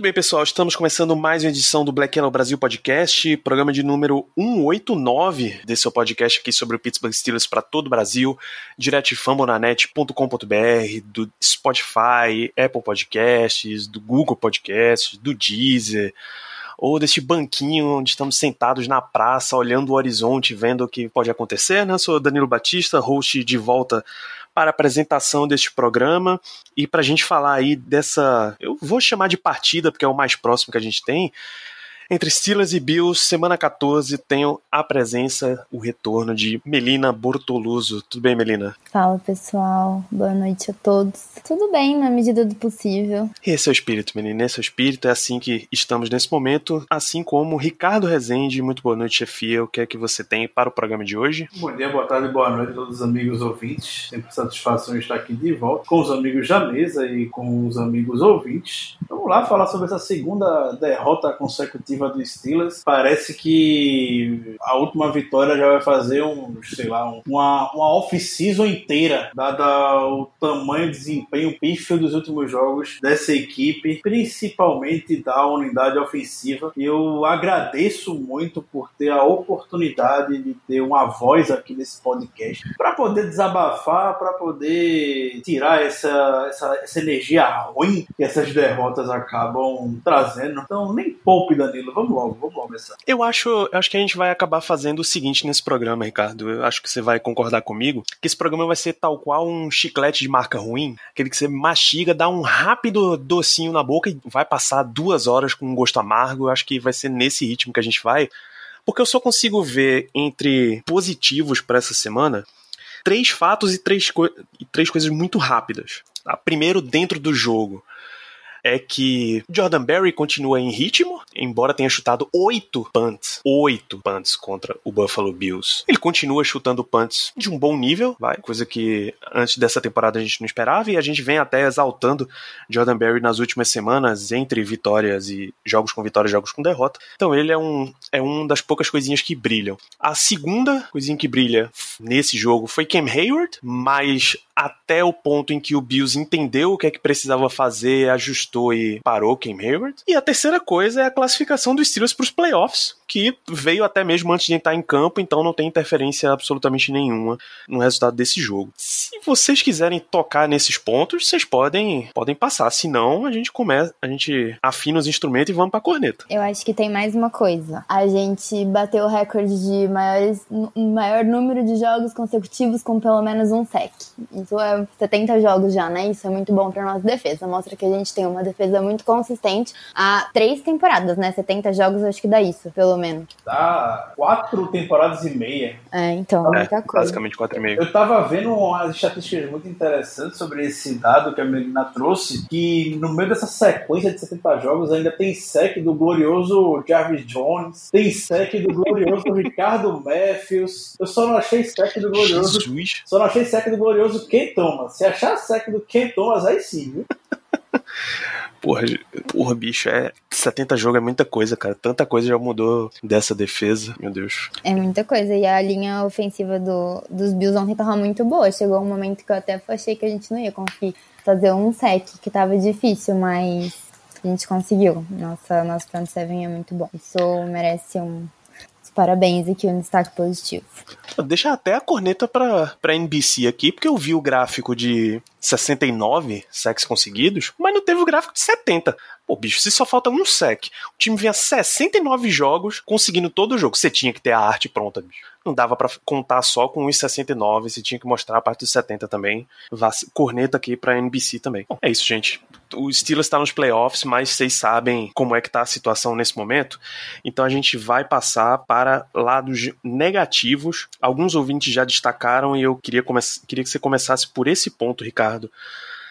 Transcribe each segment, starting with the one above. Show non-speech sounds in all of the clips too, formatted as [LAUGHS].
Muito bem, pessoal, estamos começando mais uma edição do Black Yellow Brasil Podcast, programa de número 189 desse seu podcast aqui sobre o Pittsburgh Steelers para todo o Brasil, direto de fambonanet.com.br, do Spotify, Apple Podcasts, do Google Podcasts, do Deezer, ou deste banquinho onde estamos sentados na praça, olhando o horizonte, vendo o que pode acontecer, né? Sou Danilo Batista, host de volta para a apresentação deste programa e para a gente falar aí dessa, eu vou chamar de partida porque é o mais próximo que a gente tem, entre Steelers e Bills, semana 14, tenho a presença, o retorno de Melina Bortoluso. Tudo bem, Melina? Fala pessoal, boa noite a todos. Tudo bem na medida do possível. Esse é o espírito, Melina, esse é o espírito, é assim que estamos nesse momento, assim como Ricardo Rezende. Muito boa noite, chefia. O que é que você tem para o programa de hoje? Bom dia, boa tarde, boa noite a todos os amigos ouvintes. Sempre satisfação estar aqui de volta com os amigos da mesa e com os amigos ouvintes. Vamos lá falar sobre essa segunda derrota consecutiva do Steelers. Parece que a última vitória já vai fazer um, sei lá, um- uma, uma off-season inteira, dada o tamanho desempenho pífio dos últimos jogos dessa equipe, principalmente da unidade ofensiva. Eu agradeço muito por ter a oportunidade de ter uma voz aqui nesse podcast para poder desabafar, para poder tirar essa, essa, essa energia ruim que essas derrotas acabam trazendo. Então, nem poupe, Danilo. Vamos logo, vamos começar. Eu acho, eu acho que a gente vai acabar fazendo o seguinte nesse programa, Ricardo. Eu acho que você vai concordar comigo, que esse programa vai ser tal qual um chiclete de marca ruim, aquele que você mastiga, dá um rápido docinho na boca e vai passar duas horas com um gosto amargo. Eu acho que vai ser nesse ritmo que a gente vai, porque eu só consigo ver entre positivos para essa semana três fatos e três, e três coisas muito rápidas. Tá? Primeiro, dentro do jogo, é que Jordan Berry continua em ritmo, embora tenha chutado oito punts, oito punts contra o Buffalo Bills. Ele continua chutando punts de um bom nível, vai, coisa que antes dessa temporada a gente não esperava, e a gente vem até exaltando Jordan Berry nas últimas semanas, entre vitórias e jogos com vitória jogos com derrota. Então ele é um é um das poucas coisinhas que brilham. A segunda coisinha que brilha nesse jogo foi Cam Hayward, mas até o ponto em que o Bills entendeu o que é que precisava fazer, ajustou e parou Cam Hayward. E a terceira coisa é a classificação dos Steelers para os playoffs, que veio até mesmo antes de entrar em campo, então não tem interferência absolutamente nenhuma no resultado desse jogo. Se vocês quiserem tocar nesses pontos, vocês podem podem passar, senão a gente começa, a gente afina os instrumentos e vamos para corneta. Eu acho que tem mais uma coisa. A gente bateu o recorde de maiores, maior número de jogos consecutivos com pelo menos um sec. Isso é 70 jogos já, né? Isso é muito bom pra nossa defesa. Mostra que a gente tem uma defesa muito consistente há três temporadas, né? 70 jogos, acho que dá isso, pelo menos. Tá quatro temporadas e meia. É, então, É, muita coisa. basicamente 4,5. Eu tava vendo umas estatísticas muito interessantes sobre esse dado que a Melina trouxe, que no meio dessa sequência de 70 jogos ainda tem sec do glorioso Jarvis Jones, tem sec do glorioso [LAUGHS] Ricardo Matthews. Eu só não achei sec do glorioso Jesus. Só não achei sec do glorioso Ken Thomas. Se achar sec do Ken Thomas, aí sim, viu? [LAUGHS] Porra, porra, bicho, é 70 jogos é muita coisa, cara. Tanta coisa já mudou dessa defesa, meu Deus. É muita coisa. E a linha ofensiva do, dos Bills ontem tava muito boa. Chegou um momento que eu até achei que a gente não ia conseguir fazer um sec, que tava difícil, mas a gente conseguiu. Nossa, nosso front seven é muito bom. Isso merece um parabéns aqui, um destaque positivo. Deixa até a corneta pra, pra NBC aqui, porque eu vi o gráfico de 69 sacks conseguidos, mas não teve o gráfico de 70. Pô, bicho, se só falta um sec, o time vinha 69 jogos conseguindo todo o jogo. Você tinha que ter a arte pronta, bicho. Não dava pra contar só com os 69, você tinha que mostrar a parte dos 70 também. Corneta aqui pra NBC também. Bom, é isso, gente. O Steelers está nos playoffs, mas vocês sabem como é que tá a situação nesse momento. Então a gente vai passar para lados negativos. Alguns ouvintes já destacaram e eu queria, queria que você começasse por esse ponto, Ricardo.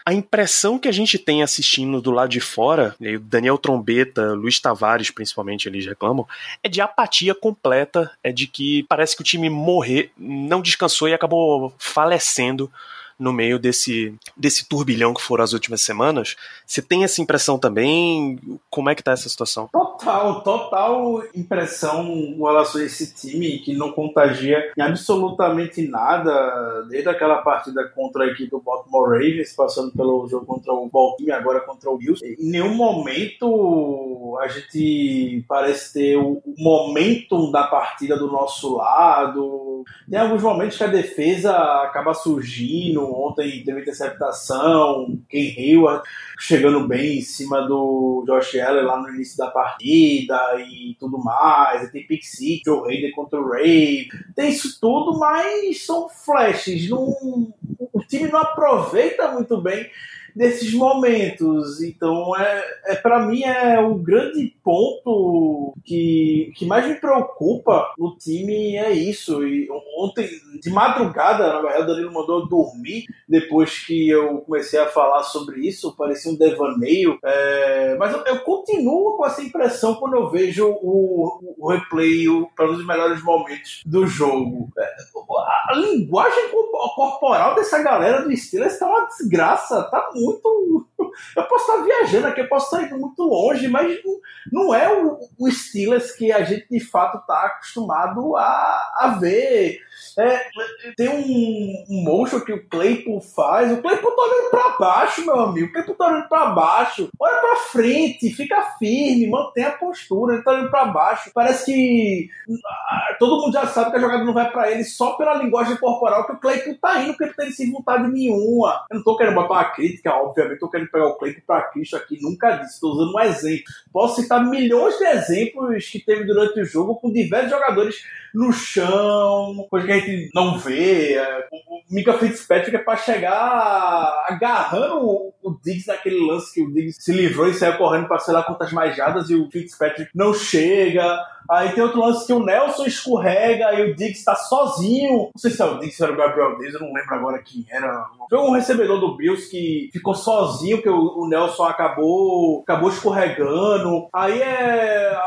A impressão que a gente tem assistindo do lado de fora, e o Daniel Trombeta, Luiz Tavares, principalmente, eles reclamam, é de apatia completa, é de que parece que o time morrer, não descansou e acabou falecendo no meio desse, desse turbilhão que foram as últimas semanas. Você tem essa impressão também? Como é que tá essa situação? Total, total impressão com relação a esse time que não contagia em absolutamente nada, desde aquela partida contra a equipe do Baltimore Ravens, passando pelo jogo contra o Baltimore, agora contra o Bills. Em nenhum momento a gente parece ter o momentum da partida do nosso lado. Tem alguns momentos que a defesa acaba surgindo, ontem teve interceptação, Ken Hayward chegando bem em cima do Josh Allen lá no início da partida e tudo mais. Tem Pick Six, Joe Hayden contra o Ray. Tem isso tudo, mas são flashes. Não, o time não aproveita muito bem desses momentos. Então, é, é para mim, é o grande ponto que, que mais me preocupa no time é isso. E ontem, de madrugada, na verdade, o Danilo mandou eu dormir depois que eu comecei a falar sobre isso. Parecia um devaneio. É, mas eu, eu, continuo com essa impressão quando eu vejo o, o replay para um dos melhores momentos do jogo. É, a linguagem corporal dessa galera do Steelers está uma desgraça. Tá muito. Eu posso estar viajando aqui, eu posso estar indo muito longe, mas não é o, o Steelers que a gente de fato está acostumado a, a ver. É, tem um, um motion que o Claypool faz. O Claypool tá olhando pra baixo, meu amigo. O Claypool tá olhando pra baixo. Olha pra frente, fica firme, mantém a postura. Ele tá olhando pra baixo. Parece que ah, todo mundo já sabe que a jogada não vai pra ele só pela linguagem corporal que o Claypool tá indo, porque ele tem sem vontade nenhuma. Eu não tô querendo botar uma crítica, obviamente. Tô querendo pegar o pra Cristo aqui. Nunca disse. Tô usando um exemplo. Posso citar milhões de exemplos que teve durante o jogo com diversos jogadores no chão, coisa que a gente não vê. É, o Mika Fitzpatrick é pra chegar agarrando o, o Diggs naquele lance que o Diggs se livrou e saiu correndo pra sei lá quantas mais jadas e o Fitzpatrick não chega. Aí tem outro lance que o Nelson escorrega e o Diggs está sozinho. Não sei se é o ou era o Gabriel Davis, eu não lembro agora quem era. Foi um recebedor do Bills que ficou sozinho, o, o Nelson acabou, acabou escorregando. Aí é.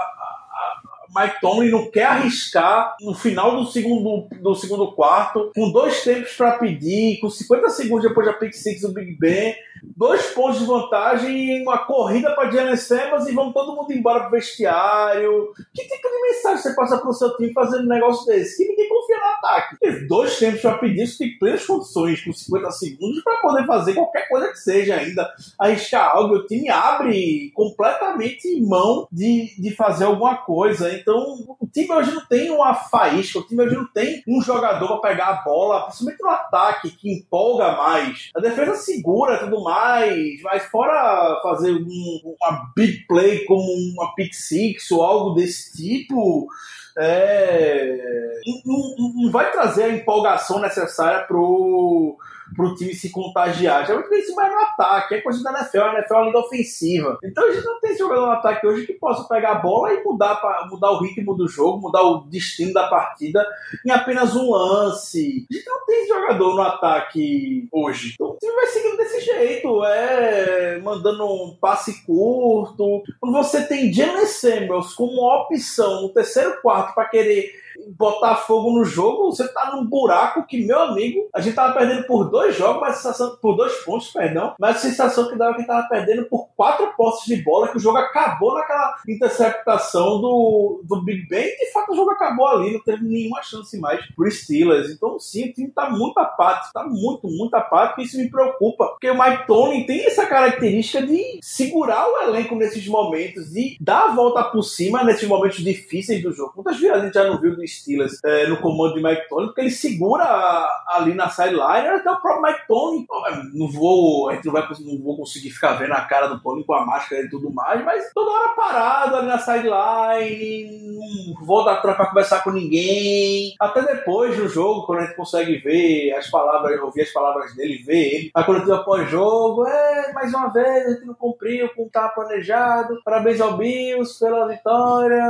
Mike Tomlin não quer arriscar no final do segundo, do segundo quarto, com dois tempos para pedir, com 50 segundos depois da pick six do Big Ben, dois pontos de vantagem, uma corrida para Jalen Simmons e vão todo mundo embora pro vestiário. Que tipo de mensagem você passa pro seu time fazendo um negócio desse? Que ninguém no ataque. dois tempos para pedir, você tem plenas condições, com 50 segundos, para poder fazer qualquer coisa que seja ainda, arriscar algo. O time abre completamente mão de, de fazer alguma coisa. Então, o time hoje não tem uma faísca, o time hoje não tem um jogador para pegar a bola, principalmente no ataque, que empolga mais. A defesa segura tudo mais, mas fora fazer um, uma big play como uma pick six ou algo desse tipo, é, não, não vai trazer a empolgação necessária pro pro time se contagiar. Já vê isso mais no ataque, é coisa da NFL, a NFL é uma liga ofensiva. Então a gente não tem jogador no ataque hoje que possa pegar a bola e mudar, pra, mudar o ritmo do jogo, mudar o destino da partida em apenas um lance. A gente não tem jogador no ataque hoje. Então o time vai seguindo desse jeito, é mandando um passe curto. Quando você tem Jalen Samuels como opção no terceiro quarto para querer botar fogo no jogo, você tá num buraco que, meu amigo, a gente tava perdendo por dois jogos, mas a sensação, por dois pontos, perdão, mas a sensação que dava que tava perdendo por quatro postes de bola, que o jogo acabou naquela interceptação do, do Big Ben, e de fato o jogo acabou ali, não teve nenhuma chance mais pro Steelers. Então, sim, o time tá muito apático, tá muito, muito apático, e isso me preocupa, porque o Mike Tony tem essa característica de segurar o elenco nesses momentos, de dar a volta por cima nesses momentos difíceis do jogo. Quantas vezes a gente já não viu do Steelers é, no comando de Mike Tony, porque ele segura ali na sideline, até o próprio Mike Tony. Não vou, a gente não vai não vou conseguir ficar vendo a cara do Tony com a máscara e tudo mais, mas toda hora parado ali na sideline, não vou dar pra conversar com ninguém. Até depois do jogo, quando a gente consegue ver as palavras, ouvir as palavras dele, ver ele, a coletiva pós-jogo, é, mais uma vez, a gente não cumpriu com o que estava planejado. Parabéns ao Bills pela vitória.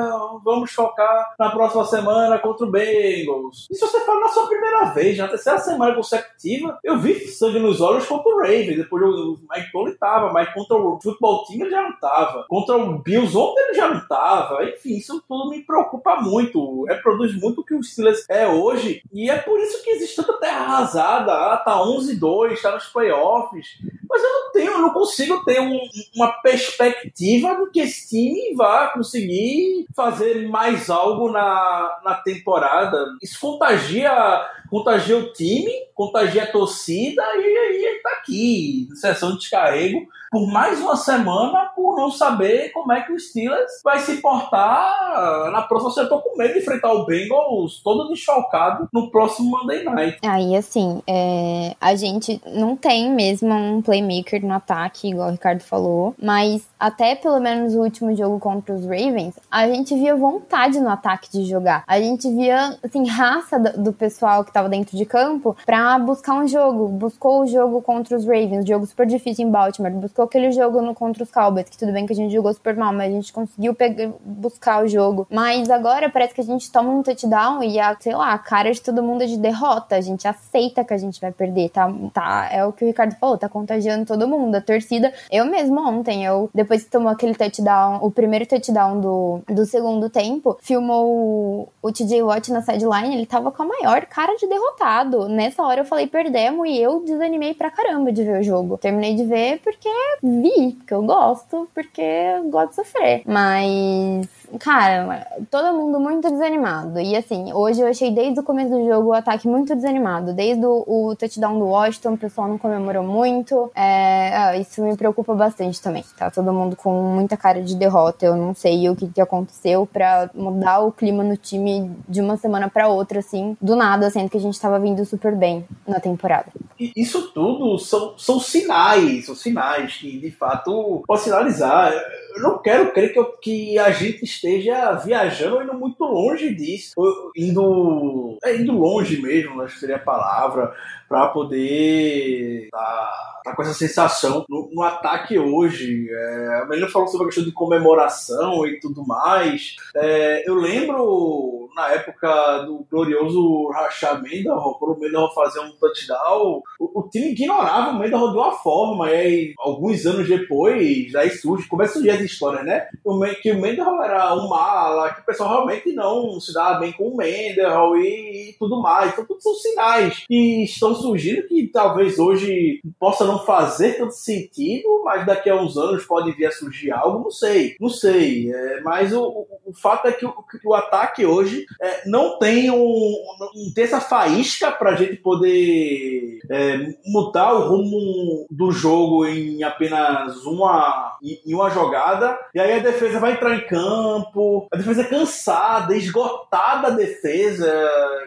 Vamos focar na próxima semana semana contra o Bengals. E se você fala na sua primeira vez, na terceira semana consecutiva, eu vi sangue nos olhos contra o Ravens. Depois o Mike Tolley tava, mas contra o futebol team ele já não tava. Contra o Bills ontem ele já não tava. Enfim, isso tudo me preocupa muito. Reproduz muito o que o Steelers é hoje. E é por isso que existe tanta terra arrasada. Ah, tá 11-2, tá nos playoffs. Mas eu não tenho, não consigo ter um- uma perspectiva de que esse time vá conseguir fazer mais algo na, na temporada. Isso contagia, contagia o time, contagia a torcida e aí tá aqui, sessão de descarrego, por mais uma semana, por não saber como é que o Steelers vai se portar na próxima. Eu tô com medo de enfrentar o Bengals todo desfalcado no próximo Monday Night. Aí, assim, é, a gente não tem mesmo um playmaker no ataque, igual o Ricardo falou, mas até pelo menos o último jogo contra os Ravens, a gente via vontade no ataque de jogar. A gente via, assim, raça do, pessoal que tava dentro de campo pra buscar um jogo. Buscou o jogo contra os Ravens, jogo super difícil em Baltimore, buscou aquele jogo no, contra os Cowboys, que tudo bem que a gente jogou super mal, mas a gente conseguiu pegar, buscar o jogo. Mas agora parece que a gente toma um touchdown e a, sei lá, a cara de todo mundo é de derrota. A gente aceita que a gente vai perder, tá? tá é o que o Ricardo falou, tá contagiando todo mundo. A torcida, eu mesmo ontem, eu depois que tomou aquele touchdown, o primeiro touchdown do, do segundo tempo, filmou o, o TJ Watt na sideline, ele tava com a maior cara de derrotado. Nessa hora eu falei, perdemos, e eu desanimei pra caramba de ver o jogo. Terminei de ver porque vi, porque eu gosto, porque eu gosto de sofrer. Mas, cara, todo mundo muito desanimado. E assim, hoje eu achei desde o começo do jogo o ataque muito desanimado. Desde o, o touchdown do Washington, o pessoal não comemorou muito. É, ah, isso me preocupa bastante também. Tá todo mundo com muita cara de derrota. Eu não sei o que, que aconteceu pra mudar o clima no time de uma semana pra outra, assim, do nada, sendo que a gente tava vindo super bem na temporada. Isso tudo são, são sinais, são sinais que de fato posso sinalizar. Eu não quero crer que, eu- que a gente esteja viajando indo muito longe disso, indo, é, indo longe mesmo, acho que seria a palavra, para poder estar tá com essa sensação no, no ataque hoje. É, a Melina falou sobre a questão de comemoração e tudo mais. É, eu lembro na época do glorioso Rachar Mendenhall, quando o Mendenhall fazia um touchdown, o, o time ignorava o Mendenhall de uma forma, e aí, alguns anos depois, aí surge, começa a surgir as histórias, né? Que o Mendenhall era um mala, que o pessoal realmente não se dava bem com o Mendenhall e, e tudo mais. Então, tudo são sinais que estão surgindo que talvez hoje possa não fazer tanto sentido, mas daqui a uns anos pode vir a surgir algo, não sei, não sei. É, mas o, o, o fato é que o, que o ataque hoje é, não tem um, um tem essa faísca pra gente poder é, mudar o rumo do jogo em apenas uma em uma jogada e aí a defesa vai entrar em campo a defesa é cansada esgotada a defesa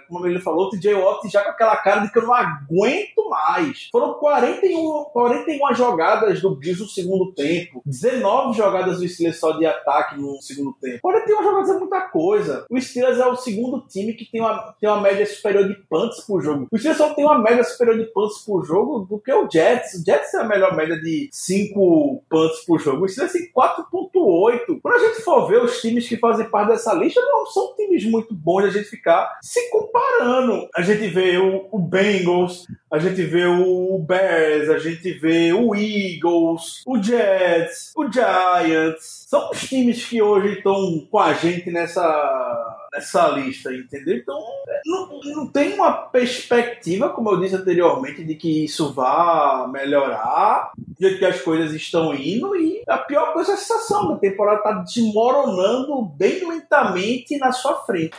como ele falou o TJ Watt já com aquela cara de que eu não aguento mais foram 41 41 jogadas do Bills no segundo tempo 19 jogadas do Steelers só de ataque no segundo tempo 41 jogadas é muita coisa o Steelers é o segundo time que tem uma, tem uma média superior de punts por jogo. O Steelers só tem uma média superior de punts por jogo do que o Jets. O Jets é a melhor média de 5 punts por jogo. O Steelers tem 4.8. Quando a gente for ver os times que fazem parte dessa lista, não são times muito bons de a gente ficar se comparando. A gente vê o, o Bengals, a gente vê o Bears, a gente vê o Eagles, o Jets, o Giants. São os times que hoje estão com a gente nessa, nessa lista, entendeu? Então, não, não tem uma perspectiva, como eu disse anteriormente, de que isso vá melhorar, de que as coisas estão indo, e a pior coisa é a sensação, a temporada está desmoronando bem lentamente na sua frente.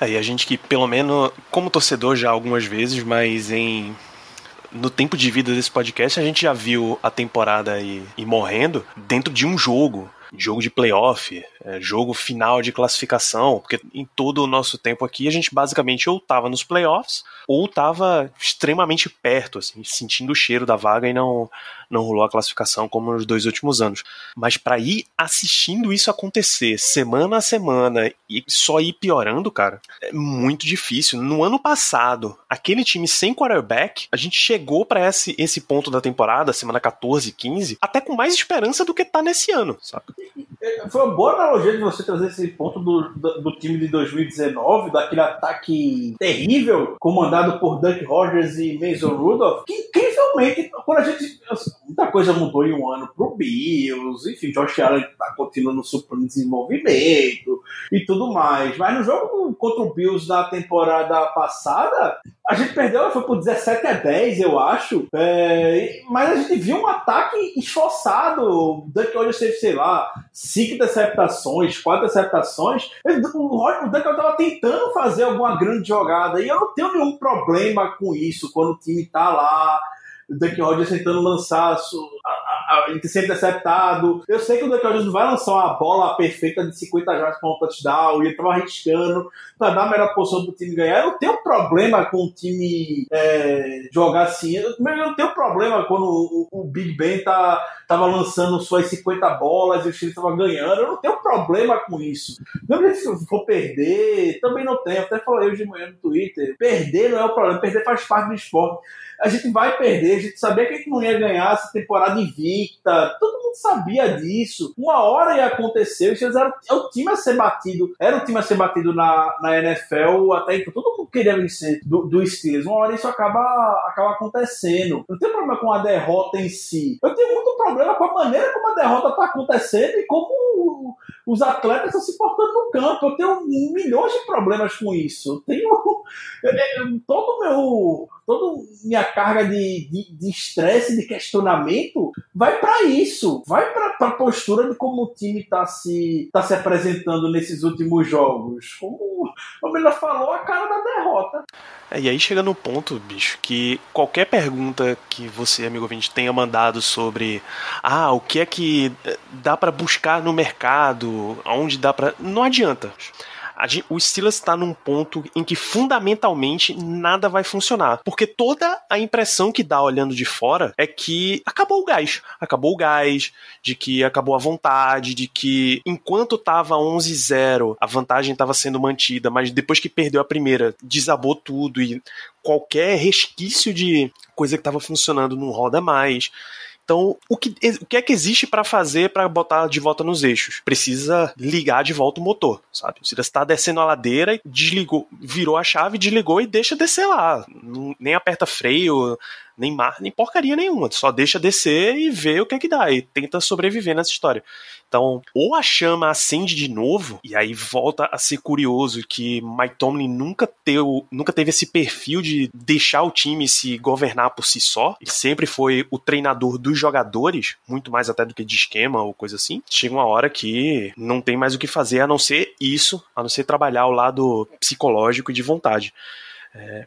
Aí a gente que, pelo menos, como torcedor já algumas vezes, mas em. No tempo de vida desse podcast, a gente já viu a temporada ir morrendo dentro de um jogo. Jogo de playoff, é, jogo final de classificação, porque em todo o nosso tempo aqui a gente basicamente ou tava nos playoffs ou tava extremamente perto, assim, sentindo o cheiro da vaga e não, não rolou a classificação como nos dois últimos anos. Mas para ir assistindo isso acontecer semana a semana e só ir piorando, cara, é muito difícil. No ano passado, aquele time sem quarterback, a gente chegou para esse, esse ponto da temporada, semana 14, 15, até com mais esperança do que tá nesse ano, saca? Foi uma boa analogia de você trazer esse ponto do, do, do time de 2019, daquele ataque terrível, comandado por Duck Rogers e Mason Rudolph, que incrivelmente, quando a gente. Muita coisa mudou em um ano pro Bills, enfim, Josh Allen tá continuando super desenvolvimento e tudo mais. Mas no jogo contra o Bills da temporada passada, a gente perdeu, foi por 17 a 10, eu acho. É, mas a gente viu um ataque esforçado. O Duck Rogers teve, sei lá, cinco interceptações, quatro interceptações. O, Duck estava tentando fazer alguma grande jogada. E eu não tenho nenhum problema com isso quando o time tá lá. O Duck Rodgers tentando lançar ser interceptado. Eu sei que o Rodgers não vai lançar uma bola perfeita de 50 jardas para um touchdown, e ele tava arriscando para dar a melhor posição do time ganhar. Eu tenho problema com o time é, jogar assim. Eu não tenho problema quando o, o, Big Ben tá, tava lançando suas 50 bolas e o time tava ganhando. Eu não tenho problema com isso. Não se for perder, também não tenho. Até falei hoje de manhã no Twitter. Perder não é o problema, perder faz parte do esporte a gente vai perder, a gente sabia que a gente não ia ganhar essa temporada invicta, todo mundo sabia disso. Uma hora ia acontecer, os Steelers é o time a ser batido, era o time a ser batido na, na NFL até então, todo mundo queria vencer do, do Steelers. Uma hora isso acaba, acaba acontecendo. Não tem problema com a derrota em si. Eu tenho muito problema com a maneira como a derrota está acontecendo e como os atletas estão se portando no campo. Eu tenho milhões de problemas com isso. Eu tenho [LAUGHS] todo meu toda minha carga de estresse, de, de, questionamento, vai para isso. Vai para a postura de como o time está se, tá se apresentando nesses últimos jogos. Como [LAUGHS] o Miller falou, a cara da derrota. É, e aí chega no ponto, bicho, que qualquer pergunta que você, amigo ouvinte, tenha mandado sobre ah, o que é que dá para buscar no mercado, aonde dá para. Não adianta o Steelers está num ponto em que fundamentalmente nada vai funcionar. Porque toda a impressão que dá olhando de fora é que acabou o gás. Acabou o gás, de que acabou a vontade, de que enquanto tava 11-0, a vantagem estava sendo mantida, mas depois que perdeu a primeira, desabou tudo e qualquer resquício de coisa que estava funcionando não roda mais. Então, o que, o que é que existe para fazer para botar de volta nos eixos? Precisa ligar de volta o motor, sabe? Você está descendo a ladeira, desligou, virou a chave, desligou e deixa descer lá. Nem aperta freio, nem mar, nem porcaria nenhuma. Só deixa descer e vê o que é que dá. E tenta sobreviver nessa história. Então, ou a chama acende de novo, e aí volta a ser curioso que Mike Tomlin nunca, teu, nunca teve esse perfil de deixar o time se governar por si só. Ele sempre foi o treinador dos jogadores, muito mais até do que de esquema ou coisa assim. Chega uma hora que não tem mais o que fazer a não ser isso, a não ser trabalhar o lado psicológico e de vontade.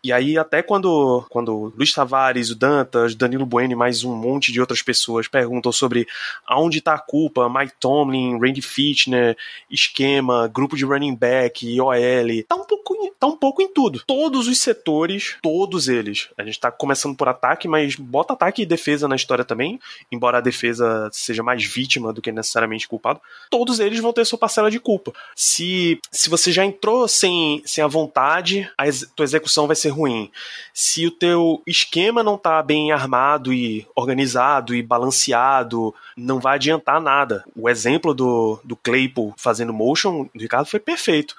E aí, até quando, quando Luiz Tavares, o Dantas, Danilo Bueno e mais um monte de outras pessoas perguntam sobre aonde está a culpa, Mike Tomlin, Randy Fitchner, esquema, grupo de running back, OL, tá um pouco, tá um pouco em tudo. Todos os setores, todos eles. A gente está começando por ataque, mas bota ataque e defesa na história também, embora a defesa seja mais vítima do que necessariamente culpado. Todos eles vão ter sua parcela de culpa. Se, se você já entrou sem, sem a vontade, a ex, tua execução vai ser ruim. Se o teu esquema não está bem armado e organizado e balanceado, não vai adiantar nada. O exemplo do, do Claypool fazendo motion, do Ricardo, foi perfeito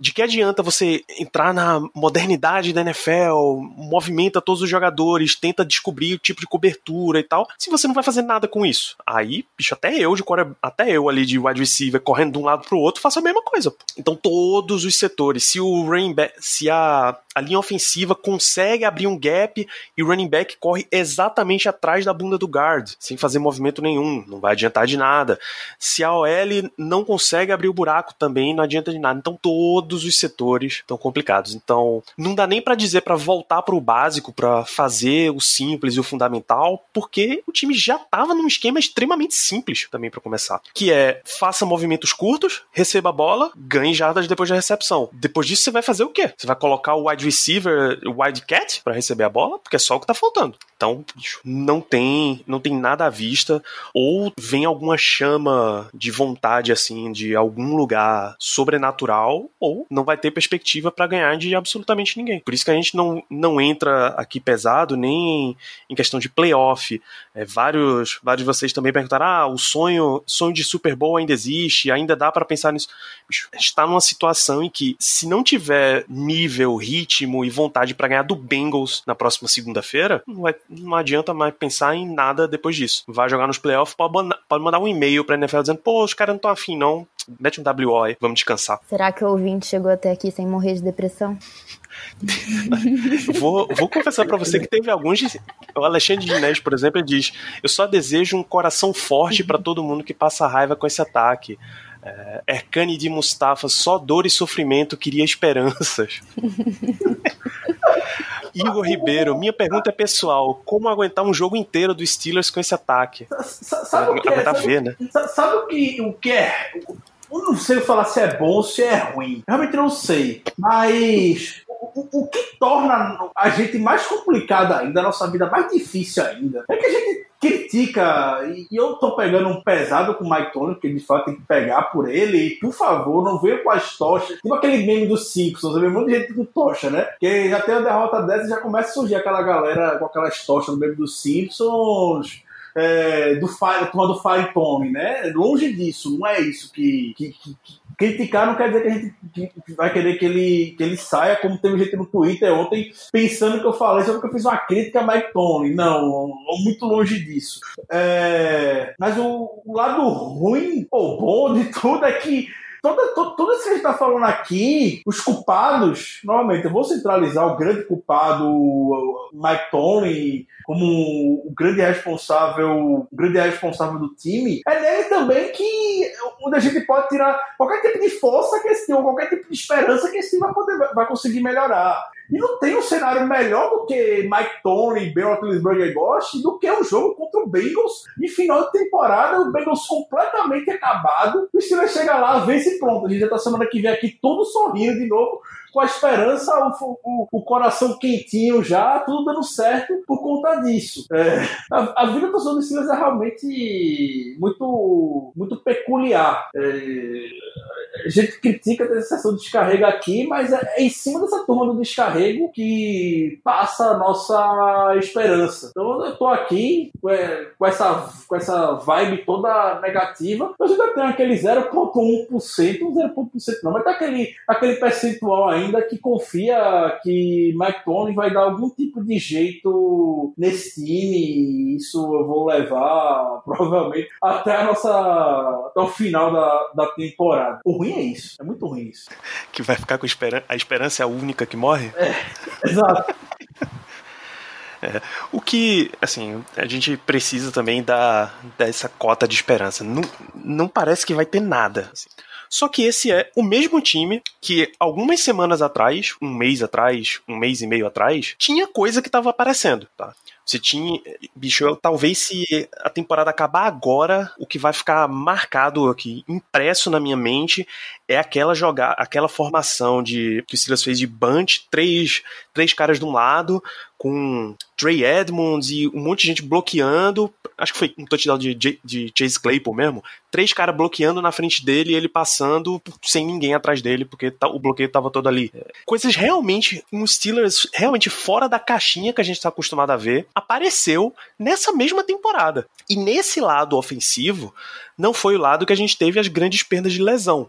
de que adianta você entrar na modernidade da NFL, movimenta todos os jogadores, tenta descobrir o tipo de cobertura e tal, se você não vai fazer nada com isso? Aí, bicho, até eu de até eu ali de wide receiver correndo de um lado pro outro, faço a mesma coisa. Então todos os setores, se o running se a a linha ofensiva consegue abrir um gap e o running back corre exatamente atrás da bunda do guard, sem fazer movimento nenhum, não vai adiantar de nada. Se a OL não consegue abrir o buraco também, não adianta de nada. Então todos os setores estão complicados. Então não dá nem para dizer para voltar para o básico, para fazer o simples e o fundamental, porque o time já estava num esquema extremamente simples também para começar, que é faça movimentos curtos, receba a bola, ganhe jardas depois da recepção. Depois disso você vai fazer o quê? Você vai colocar o wide receiver wildcat para receber a bola, porque é só o que tá faltando. Então, não tem, não tem nada à vista ou vem alguma chama de vontade assim de algum lugar sobrenatural ou Não vai ter perspectiva para ganhar de absolutamente ninguém. Por isso que a gente não, não entra aqui pesado nem em questão de playoff. É, vários, vários de vocês também perguntaram: ah, o sonho, sonho de Super Bowl ainda existe, ainda dá para pensar nisso. A gente está numa situação em que, se não tiver nível, ritmo e vontade para ganhar do Bengals na próxima segunda-feira, não, não adianta mais pensar em nada depois disso. Vai jogar nos playoffs, pode pode mandar um e-mail pra NFL dizendo: pô, os caras não estão afim, não. Mete um WO aí, vamos descansar. Será que o ouvinte chegou até aqui sem morrer de depressão? [LAUGHS] Vou, vou confessar pra você que teve alguns. O Alexandre de Inés, por exemplo, ele diz: Eu só desejo um coração forte pra todo mundo que passa raiva com esse ataque. É, Ercane de Mustafa, só dor e sofrimento, queria esperanças. [LAUGHS] Igor Ribeiro, minha pergunta é pessoal: como aguentar um jogo inteiro do Steelers com esse ataque? Sa- Sabe o que é? Aguentar Sabe, ver, né? sa- sabe o, que, o que é? Eu não sei falar se é bom ou se é ruim. Realmente não sei. Mas o, o- que torna a gente mais complicada ainda, a nossa vida mais difícil ainda, é que a gente critica, e eu tô pegando um pesado com o Mike Tony, porque de fato tem que pegar por ele, e por favor, não venha com as tochas. Tipo aquele meme dos Simpsons, eu um monte gente com tocha, né? Porque já tem uma derrota dessa e já começa a surgir aquela galera com aquelas tochas no meme dos Simpsons é, do Fire, turma do Fire Tone, né? Longe disso, não é isso que, que, que- que- criticar não quer dizer que a gente vai querer que ele, que ele saia, como teve gente no Twitter ontem pensando que eu falei só porque eu fiz uma crítica a Mike Tony. Não, muito longe disso. É, mas o, o lado ruim ou bom de tudo é que Toda, to- tudo isso que a gente está falando aqui, os culpados, novamente, eu vou centralizar o grande culpado, o Mike Tony, como o grande responsável, o grande responsável do time, é nele também que onde a gente pode tirar qualquer tipo de força que esse time, ou qualquer tipo de esperança que esse time vai, poder, vai conseguir melhorar. E não tem um cenário melhor do que Mike Tony, Ben Roethlisberger goste do que um jogo contra o Bengals em final de temporada, o Bengals completamente acabado. O Steelers chega lá, vence e pronto. A gente já tá semana que vem aqui todo sorrindo de novo, com a esperança, o, o, o coração quentinho já, tudo dando certo por conta disso. É, a, a vida do do Steelers é realmente muito, muito peculiar. É, a gente critica a sessão de descarrego aqui, mas é, é em cima dessa turma do descarrego que passa a nossa esperança. Então eu tô aqui é, com, essa, com essa vibe toda negativa, mas ainda tem aquele 0,1%, não 0,1% não, mas tá aquele, aquele percentual ainda que confia que Mike Tony vai dar algum tipo de jeito nesse time, e isso eu vou levar provavelmente até a nossa até o final da, da temporada. O ruim é isso, é muito ruim isso. [LAUGHS] Que vai ficar com esperança. A esperança é a única que morre? Exato. [LAUGHS] O que, assim, a gente precisa também dar dessa cota de esperança. Não, não parece que vai ter nada. assim. Só que esse é o mesmo time que algumas semanas atrás, um mês atrás, um mês e meio atrás, tinha coisa que estava aparecendo, tá? Você tinha. Bicho, eu- talvez se a temporada acabar agora, o que vai ficar marcado aqui, impresso na minha mente, é aquela jogar, aquela formação de que o Silas fez de bunch, três, três caras de um lado, com Trey Edmonds e um monte de gente bloqueando. Acho que foi um touchdown de, de Chase Claypool mesmo. Três caras bloqueando na frente dele e ele passando sem ninguém atrás dele, porque tá- o bloqueio tava todo ali. Coisas realmente, um Steelers realmente fora da caixinha que a gente tá acostumado a ver, apareceu nessa mesma temporada. E nesse lado ofensivo, não foi o lado que a gente teve as grandes perdas de lesão.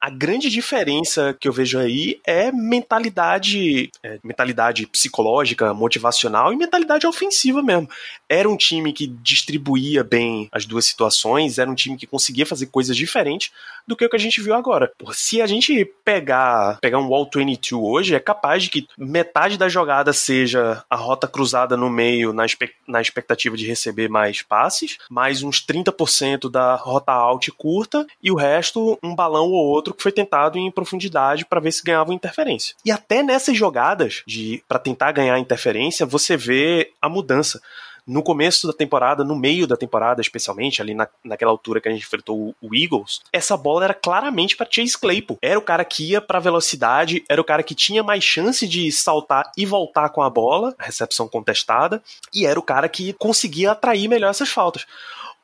A grande diferença que eu vejo aí é mentalidade, é, mentalidade psicológica, motivacional e mentalidade ofensiva mesmo. Era um time que distribuía bem as duas situações, era um time que conseguia fazer coisas diferentes do que o que a gente viu agora. Se a gente pegar, pegar um Wall 22 hoje, é capaz de que metade da jogada seja a rota cruzada no meio na, espe- na expectativa de receber mais passes, mais uns 30% da rota alta e curta, e o resto um balão ou outro que foi tentado em profundidade para ver se ganhava interferência. E até nessas jogadas de para tentar ganhar interferência, você vê a mudança no começo da temporada, no meio da temporada, especialmente, ali na, naquela altura que a gente enfrentou o, Eagles, essa bola era claramente para Chase Claypool. Era o cara que ia para velocidade, era o cara que tinha mais chance de saltar e voltar com a bola, a recepção contestada, e era o cara que conseguia atrair melhor essas faltas.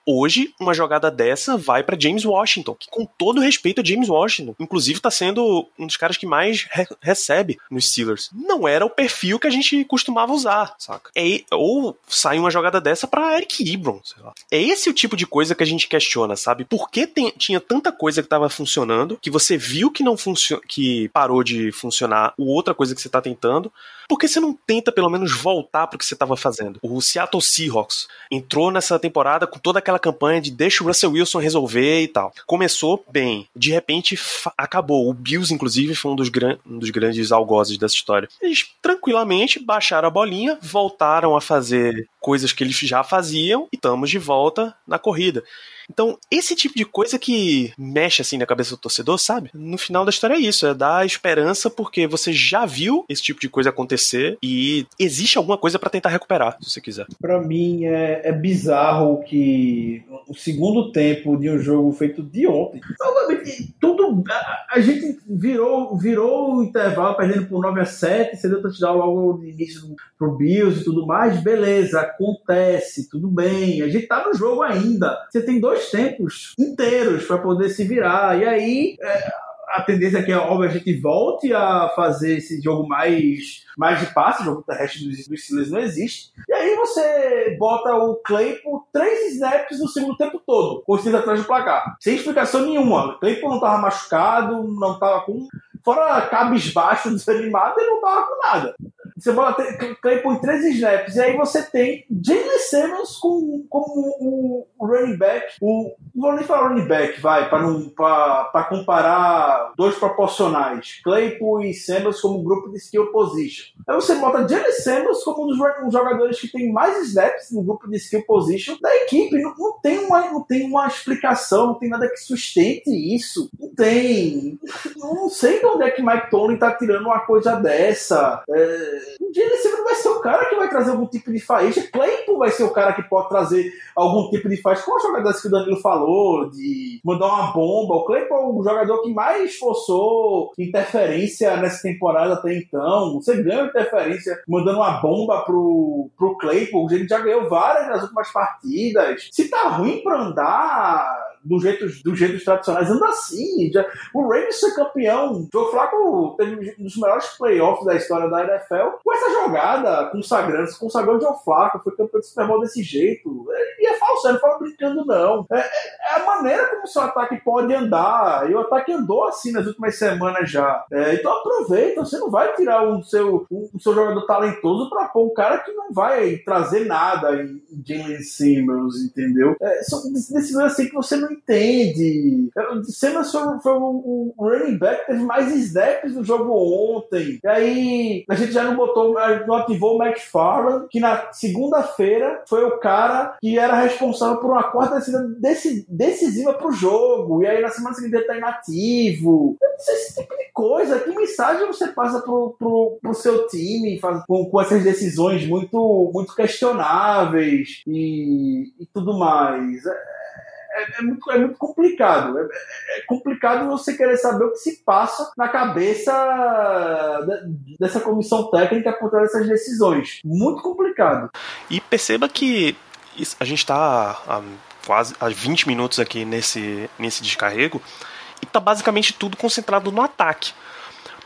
Hoje, uma jogada dessa vai para James Washington, que com todo respeito a James Washington, inclusive tá sendo um dos caras que mais re recebe nos Steelers. Não era o perfil que a gente costumava usar, saca? É, ou sai uma jogada dessa para Eric Ebron, sei lá. É esse o tipo de coisa que a gente questiona, sabe? Por que tem, tinha tanta coisa que tava funcionando, que você viu que não funciona, que parou de funcionar, ou outra coisa que você tá tentando, por que você não tenta pelo menos voltar pro que você estava fazendo? O Seattle Seahawks entrou nessa temporada com toda aquela campanha de deixa o Russell Wilson resolver e tal. Começou bem, de repente acabou. O Bills, inclusive, foi um dos, um dos grandes algozes dessa história. Eles tranquilamente baixaram a bolinha, voltaram a fazer coisas que eles já faziam e estamos de volta na corrida. Então, esse tipo de coisa que mexe assim na cabeça do torcedor, sabe? No final da história é isso, é dar esperança porque você já viu esse tipo de coisa acontecer e existe alguma coisa para tentar recuperar, se você quiser. Para mim é, é, bizarro que o segundo tempo de um jogo feito de ontem, tudo a, a gente virou virou o intervalo perdendo por 9 a 7, você deu touchdown logo no início pro Bills e tudo mais, beleza, acontece, tudo bem. A gente tá no jogo ainda. Você tem dois dois tempos inteiros para poder se virar. E aí é, a tendência é que óbvio, a gente volte a fazer esse jogo mais, mais de passe, jogo terrestre dos, dos Steelers não existe. E aí você bota o Claypool três snaps no segundo tempo todo, com os atrás do placar. Sem explicação nenhuma. O Claypool não tava machucado, não tava com. Fora cabisbaixo, [LAUGHS] desanimado, ele não tava com nada. Você bota Claypool em três snaps. E aí você tem Jalen Simmons como, como o running back. O, não vou nem falar running back, vai, para comparar dois proporcionais. Claypool e Simmons como grupo de skill position. Aí você bota Jalen Simmons como um dos, um jogadores que tem mais snaps no grupo de skill position da equipe. Não, não, tem uma, não tem uma explicação, não tem nada que sustente isso. Não tem. Não sei de onde é que Mike Tony tá tirando uma coisa dessa. É, o Jalen Simmons vai ser o cara que vai trazer algum tipo de faísca. Claypool vai ser o cara que pode trazer algum tipo de faísca. Com as jogadas que o Danilo falou, de mandar uma bomba. O Claypool é o jogador que mais forçou interferência nessa temporada até então. Você ganha interferência mandando uma bomba pro, pro Claypool. Ele já ganhou várias nas últimas partidas. Se tá ruim pra andar do jeito, dos jeitos tradicionais, anda assim. Já, o Ravens ser campeão. O Joe Flacco teve um dos melhores playoffs da história da NFL com essa jogada consagrando, se consagrou o Joe Flacco, foi campeão de Super Bowl desse jeito. E é falso, não fala brincando, não. É, é, é, a maneira como o seu ataque pode andar. E o ataque andou assim nas últimas semanas já. É, então aproveita, você não vai tirar o seu, um, seu jogador talentoso para pôr um cara que não vai trazer nada em Jalen Simmons, entendeu? É, são decisões assim que você não entende. Simmons foi, foi o, o running back teve mais snaps no jogo ontem. E aí a gente já não botou, não ativou o McFarland, que na segunda-feira foi o cara que era responsável por uma quarta decisão decisiva pro jogo. E aí na semana seguinte ele tá inativo. Esse tipo de coisa. Que mensagem você passa pro, pro, pro seu time faz, com, com essas decisões muito, muito questionáveis e, e tudo mais? É, é, é, muito, é muito complicado. É, é, é, complicado você querer saber o que se passa na cabeça dessa comissão técnica por trás dessas decisões. Muito complicado. E perceba que a gente está há quase há 20 minutos aqui nesse, nesse descarrego e está basicamente tudo concentrado no ataque.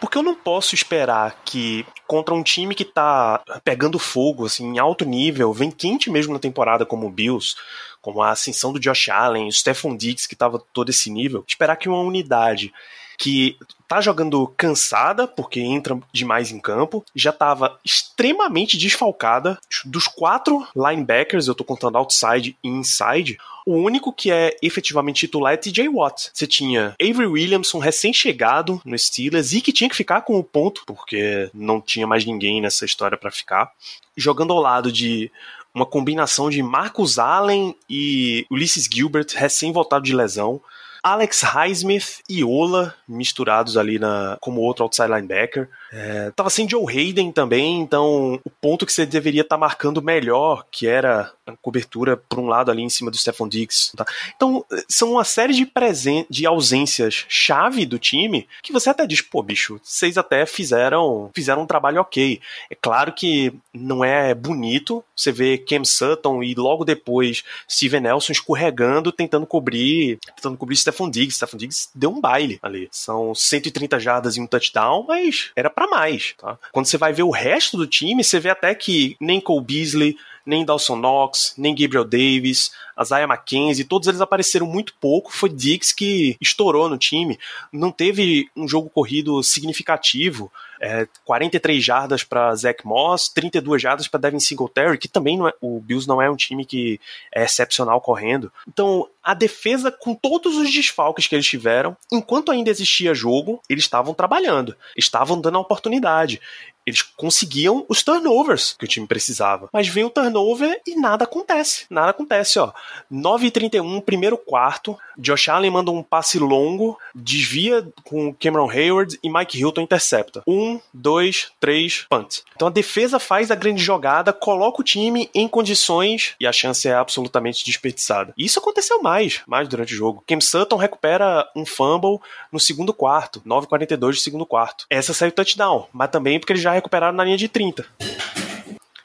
Porque eu não posso esperar que contra um time que está pegando fogo assim em alto nível, vem quente mesmo na temporada como o Bills, como a ascensão do Josh Allen, o Stephon Diggs, que estava todo esse nível, esperar que uma unidade que tá jogando cansada, porque entra demais em campo, já estava extremamente desfalcada. Dos quatro linebackers, eu tô contando outside e inside, o único que é efetivamente titular é TJ Watt. Você tinha Avery Williamson recém-chegado no Steelers e que tinha que ficar com o ponto, porque não tinha mais ninguém nessa história para ficar. Jogando ao lado de uma combinação de Marcus Allen e Ulysses Gilbert, recém-voltado de lesão. Alex Highsmith e Ola misturados ali na como outro outside linebacker. É, tava sem Joe Hayden também, então o ponto que você deveria estar tá marcando melhor, que era a cobertura por um lado ali em cima do Stephon Diggs. Tá? Então, são uma série de, presen de ausências chave do time que você até diz, pô, bicho, vocês até fizeram, fizeram um trabalho ok. É claro que não é bonito você ver Cam Sutton e logo depois Steven Nelson escorregando, tentando cobrir, tentando cobrir Stephon Diggs. Stephon Diggs deu um baile ali. São 130 jardas e um touchdown, mas era para mais, tá? Quando você vai ver o resto do time, você vê até que nem Cole Beasley, nem Dawson Knox, nem Gabriel Davis, Isaiah McKenzie, todos eles apareceram muito pouco. Foi Dix que estourou no time. Não teve um jogo corrido significativo. É, 43 jardas para Zach Moss, 32 jardas para Devin Singletary, que também é, o Bills não é um time que é excepcional correndo. Então, a defesa, com todos os desfalques que eles tiveram, enquanto ainda existia jogo, eles estavam trabalhando, estavam dando a oportunidade. Eles conseguiam os turnovers que o time precisava. Mas vem o turnover e nada acontece. Nada acontece, ó. 9h31, primeiro quarto. Josh Allen manda um passe longo, desvia com Cameron Hayward e Mike Hilton intercepta. Um, dois, três, punt. Então a defesa faz a grande jogada, coloca o time em condições e a chance é absolutamente desperdiçada. Isso aconteceu mais, mais durante o jogo. Cam Sutton recupera um fumble no segundo quarto, 9h42 do segundo quarto. Essa saiu touchdown, mas também porque eles já recuperaram na linha de 30.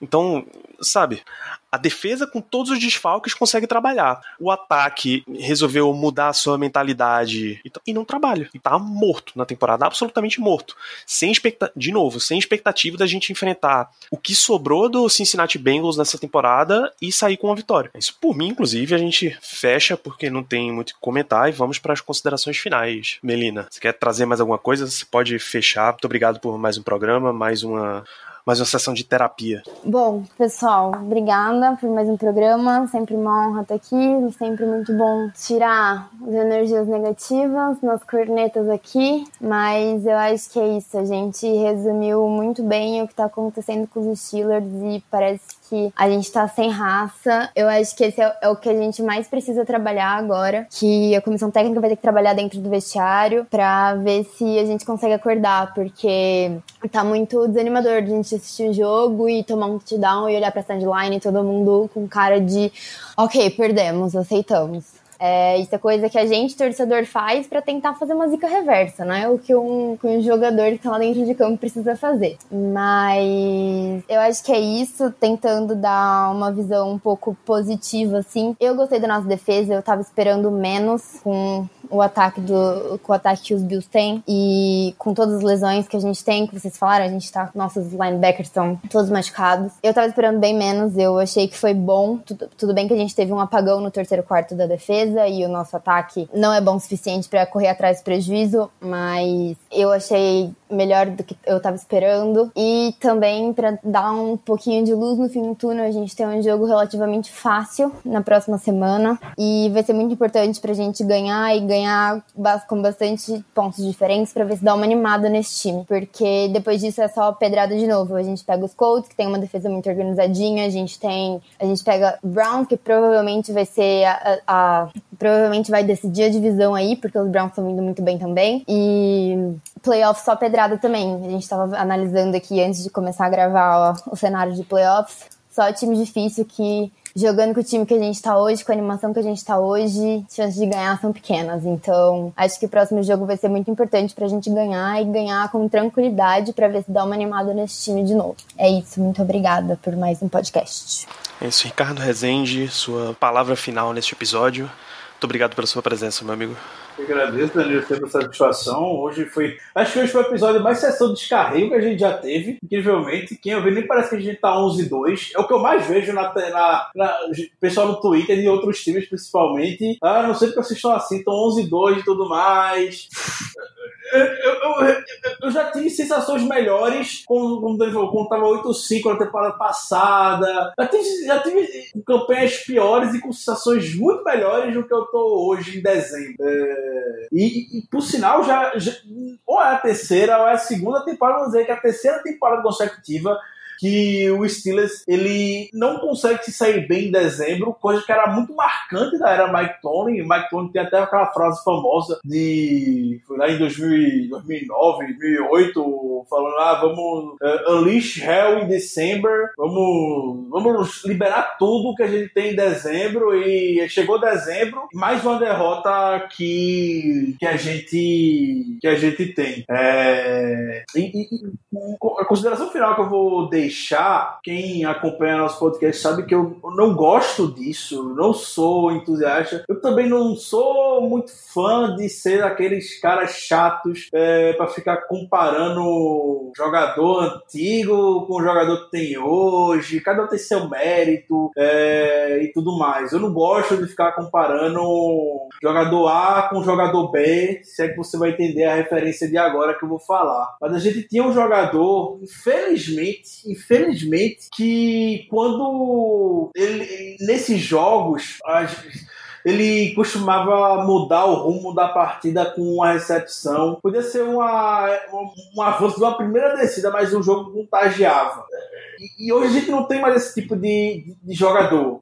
Então, sabe, a defesa, com todos os desfalques, consegue trabalhar. O ataque resolveu mudar a sua mentalidade e não trabalha. E tá morto na temporada, absolutamente morto. Sem expecta de novo, sem expectativa da gente enfrentar o que sobrou do Cincinnati Bengals nessa temporada e sair com uma vitória. Isso por mim, inclusive, a gente fecha porque não tem muito o que comentar e vamos para as considerações finais. Melina, você quer trazer mais alguma coisa? Você pode fechar. Muito obrigado por mais um programa, mais uma mais uma sessão de terapia. Bom, pessoal, obrigada por mais um programa. Sempre uma honra estar aqui. Sempre muito bom tirar as energias negativas nas cornetas aqui. Mas eu acho que é isso. A gente resumiu muito bem o que está acontecendo com os Steelers e parece que a gente tá sem raça. Eu acho que esse é, é, o que a gente mais precisa trabalhar agora, que a comissão técnica vai ter que trabalhar dentro do vestiário para ver se a gente consegue acordar, porque tá muito desanimador de a gente assistir o jogo e tomar um touchdown e olhar pra standline e todo mundo com cara de ok, perdemos, aceitamos. É, isso é coisa que a gente, torcedor, faz para tentar fazer uma zica reversa, não é o que um, que um jogador que tá lá dentro de campo precisa fazer. Mas eu acho que é isso, tentando dar uma visão um pouco positiva, assim. Eu gostei da nossa defesa, eu tava esperando menos com o ataque do com o ataque que os Bills têm e com todas as lesões que a gente tem, que vocês falaram, a gente tá nossos linebackers estão todos machucados. Eu tava esperando bem menos, eu achei que foi bom. Tudo, tudo bem que a gente teve um apagão no terceiro quarto da defesa e o nosso ataque não é bom o suficiente para correr atrás do prejuízo, mas eu achei melhor do que eu tava esperando. E também para dar um pouquinho de luz no fim do túnel, a gente tem um jogo relativamente fácil na próxima semana e vai ser muito importante pra gente ganhar e ganhar com bastante pontos diferentes para ver se dá uma animada nesse time, porque depois disso é só pedrada de novo. A gente pega os Colts, que tem uma defesa muito organizadinha, a gente tem, a gente pega Brown, que provavelmente vai ser a, a, a provavelmente vai decidir a divisão aí, porque os Browns estão indo muito bem também. E playoffs só pedrada também. A gente estava analisando aqui antes de começar a gravar ó, o cenário de playoffs. Só time difícil que jogando com o time que a gente tá hoje, com a animação que a gente tá hoje, chances de ganhar são pequenas. Então, acho que o próximo jogo vai ser muito importante pra gente ganhar e ganhar com tranquilidade para ver se dá uma animada nesse time de novo. É isso, muito obrigada por mais um podcast. É isso, Ricardo Rezende, sua palavra final neste episódio. Muito obrigado pela sua presença, meu amigo. Eu agradeço, Danilo, sempre satisfação. Hoje foi. Acho que hoje foi o episódio mais sessão de descarrego que a gente já teve, incrivelmente. Quem eu vi nem parece que a gente tá 11-2. É o que eu mais vejo na, na, na, pessoal no Twitter e outros times, principalmente. Ah, não sei porque vocês estão assim, estão 11-2 e tudo mais. [LAUGHS] Eu, já tive sensações melhores quando, quando, quando tava 8-5 na temporada passada. Já tive, já tive campanhas piores e com sensações muito melhores do que eu tô hoje em dezembro. É e, e, por sinal, já, já, ou é a terceira ou é a segunda temporada, vamos dizer que é a terceira temporada consecutiva que o Steelers ele não consegue se sair bem em dezembro, coisa que era muito marcante da era Mike Tony. Mike Tony tem até aquela frase famosa de foi lá em 2000, 2009, 2008, falando ah vamos uh, unleash hell in December, vamos vamos liberar tudo que a gente tem em dezembro e chegou dezembro, mais uma derrota que que a gente que a gente tem. É, e, e, a consideração final que eu vou deixar, quem acompanha nosso podcast sabe que eu não gosto disso, não sou entusiasta. Eu também não sou muito fã de ser aqueles caras chatos é, para ficar comparando jogador antigo com o jogador que tem hoje. Cada um tem seu mérito é, e tudo mais. Eu não gosto de ficar comparando jogador A com jogador B, se é que você vai entender a referência de agora que eu vou falar. Mas a gente tinha um jogador, infelizmente, infelizmente, que quando ele nesses jogos ele costumava mudar o rumo da partida com uma recepção. Podia ser uma, um avanço de uma primeira descida, mas o jogo contagiava. E, e hoje a gente não tem mais esse tipo de, de, jogador.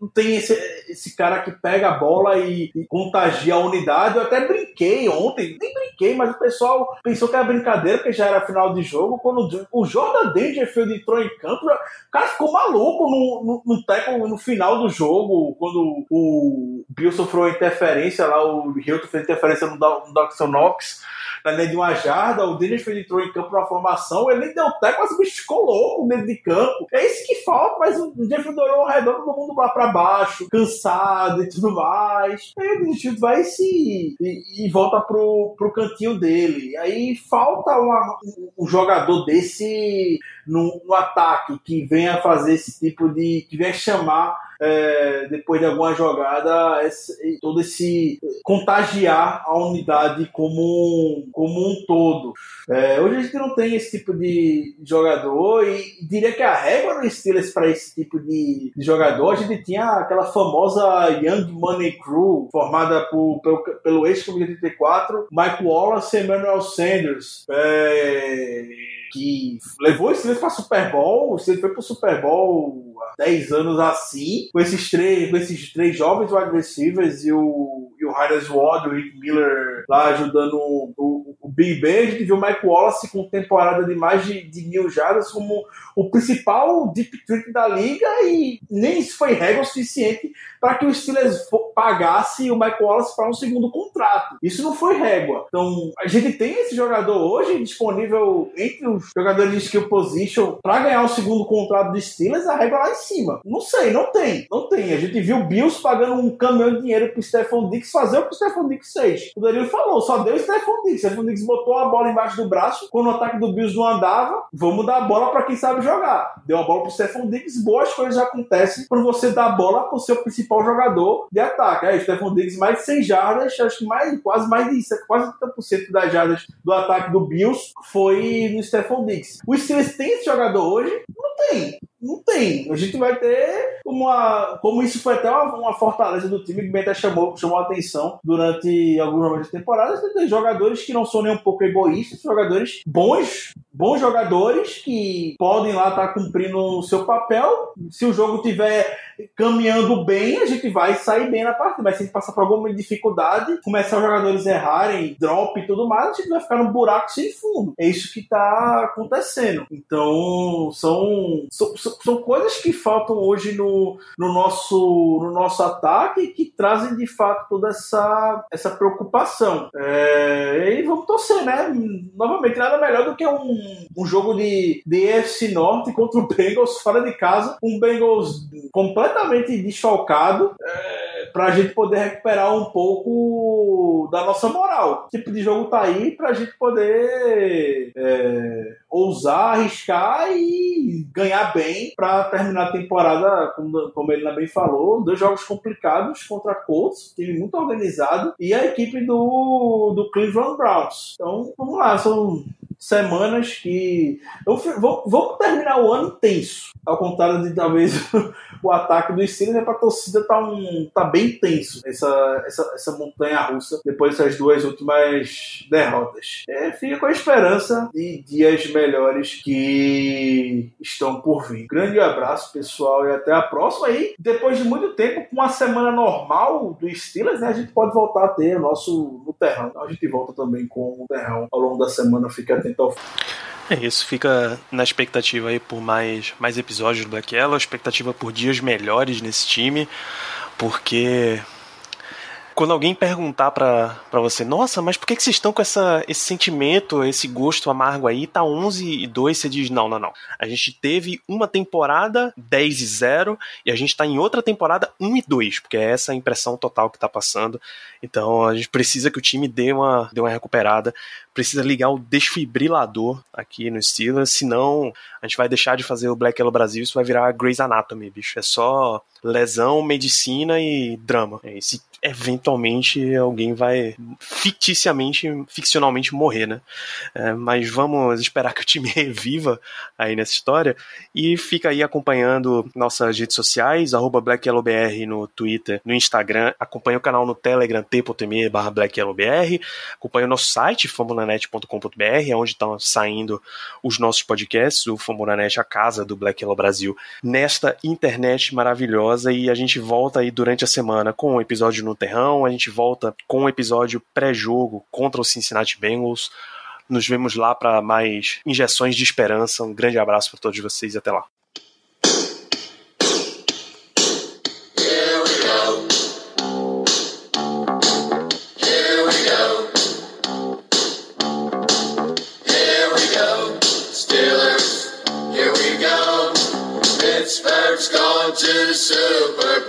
Não tem esse, esse cara que pega a bola e, e, contagia a unidade. Eu até brinquei ontem, nem brinquei, mas o pessoal pensou que era brincadeira, porque já era final de jogo. Quando o Jordan Dangerfield entrou em campo, o cara ficou maluco no, no, no, no final do jogo, quando o Bill sofreu interferência lá, o Hilton fez interferência no, Dawson Knox na linha de uma jarda, o Dangerfield entrou em campo na formação, ele nem deu teco, mas o bicho ficou louco dentro de campo. É isso que falta, mas o olhou ao redor, todo mundo lá pra baixo, cansado e tudo mais. Aí o Dangerfield vai se e, e, volta pro, pro cantinho dele. Aí falta uma, um jogador desse no, no ataque que venha fazer esse tipo de. que venha chamar é, depois de alguma jogada, esse, todo esse contagiar a unidade como como um todo. É, hoje a gente não tem esse tipo de jogador e diria que a régua do Steelers para esse tipo de, de, jogador, a gente tinha aquela famosa Young Money Crew, formada por, pelo, pelo ex-Clube 84, Mike Wallace e Emmanuel Sanders. É, que levou o Steelers para Super Bowl, o Steelers foi para o Super Bowl há 10 anos assim, com esses três, com esses três jovens wide receivers e o, e o Hines Ward, o Rick Miller lá ajudando o, o, o Big Ben, a gente viu o Mike Wallace com temporada de mais de, de mil jardas como o principal deep trick da liga e nem isso foi regra o suficiente para que o Steelers pagasse o Mike Wallace para um segundo contrato. Isso não foi régua. Então, a gente tem esse jogador hoje disponível entre os jogadores de skill position para ganhar o segundo contrato do Steelers, a régua lá em cima. Não sei, não tem. Não tem. A gente viu o Bills pagando um caminhão de dinheiro pro Stephon Dix fazer o que o Stephon Dix fez. O Danilo falou, só deu o Stephon Dix. O Stephon Dix botou a bola embaixo do braço, quando o ataque do Bills não andava, vamos dar a bola para quem sabe jogar. Deu a bola pro Stephon Diggs, boas coisas acontecem quando você dá a bola pro seu principal jogador de ataque. Aí, Stephon Diggs mais de 100 jardas, acho que mais, quase mais de quase 30% das jardas do ataque do Bills foi no Stephon Diggs. O Steelers tem esse jogador hoje? Não tem. Não tem. A gente vai ter uma. Como isso foi até uma, uma fortaleza do time, que bem até chamou, chamou a atenção durante alguns momentos de temporada. Tem jogadores que não são nem um pouco egoístas, jogadores bons, bons jogadores que podem lá estar tá cumprindo o seu papel. Se o jogo tiver caminhando bem, a gente vai sair bem na partida. Mas se a gente passar por alguma dificuldade, começar os jogadores errarem, drop e tudo mais, a gente vai ficar num buraco sem fundo. É isso que está acontecendo. Então, são, são, são coisas que faltam hoje no, no, nosso, no nosso ataque que trazem de fato toda essa, essa preocupação. É, e vamos torcer, né? Novamente, nada melhor do que um, um jogo de, de EFC Norte contra o Bengals fora de casa. Um Bengals completamente desfalcado. É, para a gente poder recuperar um pouco da nossa moral. O tipo de jogo tá aí para a gente poder é, ousar, arriscar e ganhar bem para terminar a temporada, como, como ele bem falou, dois jogos complicados contra Colts, time muito organizado, e a equipe do, do Cleveland Browns. Então, vamos lá, são semanas que. Vamos terminar o ano tenso. Ao contrário de talvez [LAUGHS] o ataque dos Steelers, é para a torcida tá, um, tá bem tenso essa, essa, essa montanha russa depois dessas duas últimas derrotas. É, fica com a esperança de dias melhores que estão por vir. Grande abraço, pessoal, e até a próxima. E depois de muito tempo, com uma semana normal do Steelers, né, a gente pode voltar a ter o nosso no. Então a gente volta também com o terrão ao longo da semana. Fique atento é isso, fica na expectativa aí por mais, mais episódios do Black Yellow, expectativa por dias melhores nesse time, porque quando alguém perguntar pra você, nossa, mas por que, que vocês estão com essa, esse sentimento, esse gosto amargo aí? Tá 11 e 2, você diz, não, não, não. A gente teve uma temporada 10 e 0 e a gente tá em outra temporada 1 e 2, porque é essa a impressão total que tá passando. Então a gente precisa que o time dê uma, dê uma recuperada, precisa ligar o desfibrilador aqui no Steelers, senão a gente vai deixar de fazer o Black Yellow Brasil, isso vai virar Grey's Anatomy, bicho. É só lesão, medicina e drama. E se eventualmente alguém vai ficticiamente, ficcionalmente morrer, né? É, mas vamos esperar que o time [LAUGHS] reviva aí nessa história. E fica aí acompanhando nossas redes sociais, arroba BlackYellowBR no Twitter, no Instagram, acompanha o canal no Telegram, t.me barra BlackYellowBR, acompanha o nosso site, famulanet.com.br, é onde estão saindo os nossos podcasts, o Famulanet, a casa do Black Yellow Brasil, nesta internet maravilhosa. E a gente volta aí durante a semana com um episódio no Terrão. A gente volta com um episódio pré-jogo contra o Cincinnati Bengals. Nos vemos lá para mais injeções de esperança. Um grande abraço para todos vocês e até lá. Super